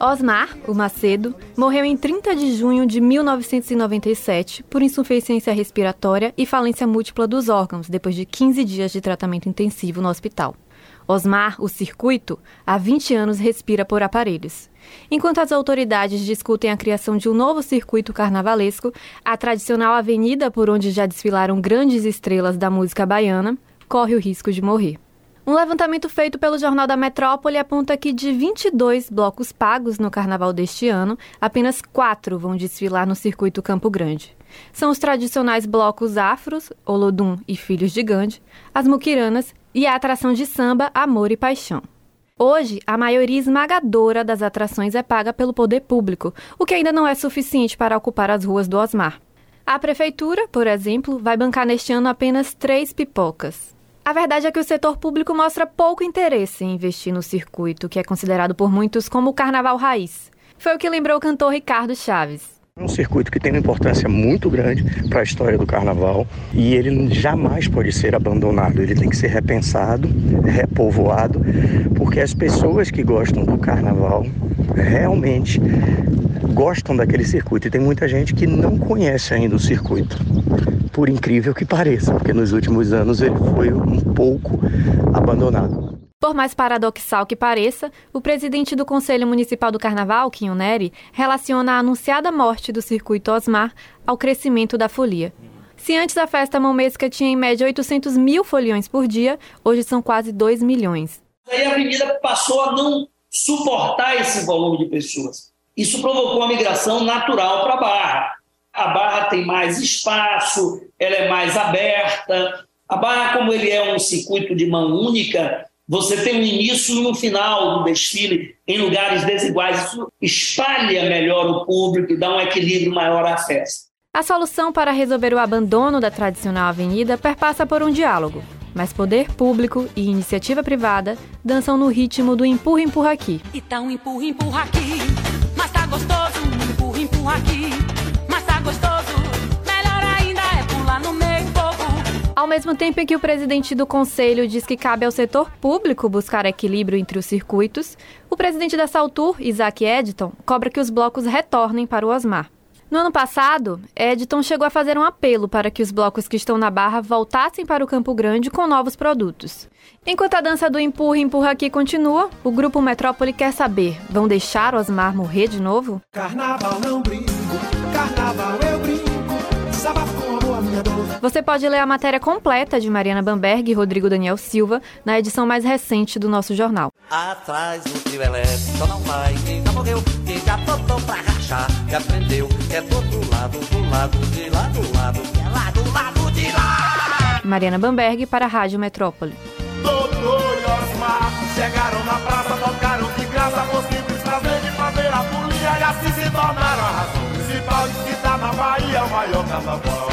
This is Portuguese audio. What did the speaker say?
Osmar, o Macedo, morreu em 30 de junho de 1997 por insuficiência respiratória e falência múltipla dos órgãos depois de 15 dias de tratamento intensivo no hospital. Osmar, o circuito, há 20 anos respira por aparelhos. Enquanto as autoridades discutem a criação de um novo circuito carnavalesco, a tradicional avenida por onde já desfilaram grandes estrelas da música baiana corre o risco de morrer. Um levantamento feito pelo Jornal da Metrópole aponta que de 22 blocos pagos no carnaval deste ano, apenas quatro vão desfilar no circuito Campo Grande. São os tradicionais blocos afros, Olodum e Filhos de Gandhi, as muquiranas e a atração de samba Amor e Paixão. Hoje, a maioria esmagadora das atrações é paga pelo poder público, o que ainda não é suficiente para ocupar as ruas do Osmar. A prefeitura, por exemplo, vai bancar neste ano apenas três pipocas. A verdade é que o setor público mostra pouco interesse em investir no circuito, que é considerado por muitos como o carnaval raiz. Foi o que lembrou o cantor Ricardo Chaves. É um circuito que tem uma importância muito grande para a história do carnaval e ele jamais pode ser abandonado. Ele tem que ser repensado, repovoado, porque as pessoas que gostam do carnaval realmente gostam daquele circuito. E tem muita gente que não conhece ainda o circuito por incrível que pareça, porque nos últimos anos ele foi um pouco abandonado. Por mais paradoxal que pareça, o presidente do Conselho Municipal do Carnaval, Quinho Neri, relaciona a anunciada morte do circuito Osmar ao crescimento da folia. Se antes a festa momesca tinha em média 800 mil foliões por dia, hoje são quase 2 milhões. Aí a avenida passou a não suportar esse volume de pessoas. Isso provocou uma migração natural para a Barra a Barra tem mais espaço, ela é mais aberta. A Barra, como ele é um circuito de mão única, você tem um início e um final do desfile em lugares desiguais. Isso espalha melhor o público e dá um equilíbrio maior à festa. A solução para resolver o abandono da tradicional avenida perpassa por um diálogo. Mas poder público e iniciativa privada dançam no ritmo do empurra-empurra aqui. E tá um empurra-empurra aqui, mas tá gostoso, um empurra-empurra aqui. Ao mesmo tempo em que o presidente do conselho diz que cabe ao setor público buscar equilíbrio entre os circuitos, o presidente da Saltur, Isaac Editon, cobra que os blocos retornem para o Osmar. No ano passado, Editon chegou a fazer um apelo para que os blocos que estão na Barra voltassem para o Campo Grande com novos produtos. Enquanto a dança do empurra empurra aqui continua, o grupo Metrópole quer saber: vão deixar o Osmar morrer de novo? Carnaval não brinco, carnaval você pode ler a matéria completa de Mariana Bamberg e Rodrigo Daniel Silva na edição mais recente do nosso jornal. Atrás do trio elétrico não vai, quem já morreu, quem já botou pra rachar, que aprendeu, que é do outro lado, do lado de lá, do lado, que é lá do lado de lá. Mariana Bamberg para a Rádio Metrópole. Doutor e Osmar chegaram na praça, tocaram de graça, por simples prazer de fazer a folia e assim se tornaram a razão principal de que tá na Bahia o maior carnaval.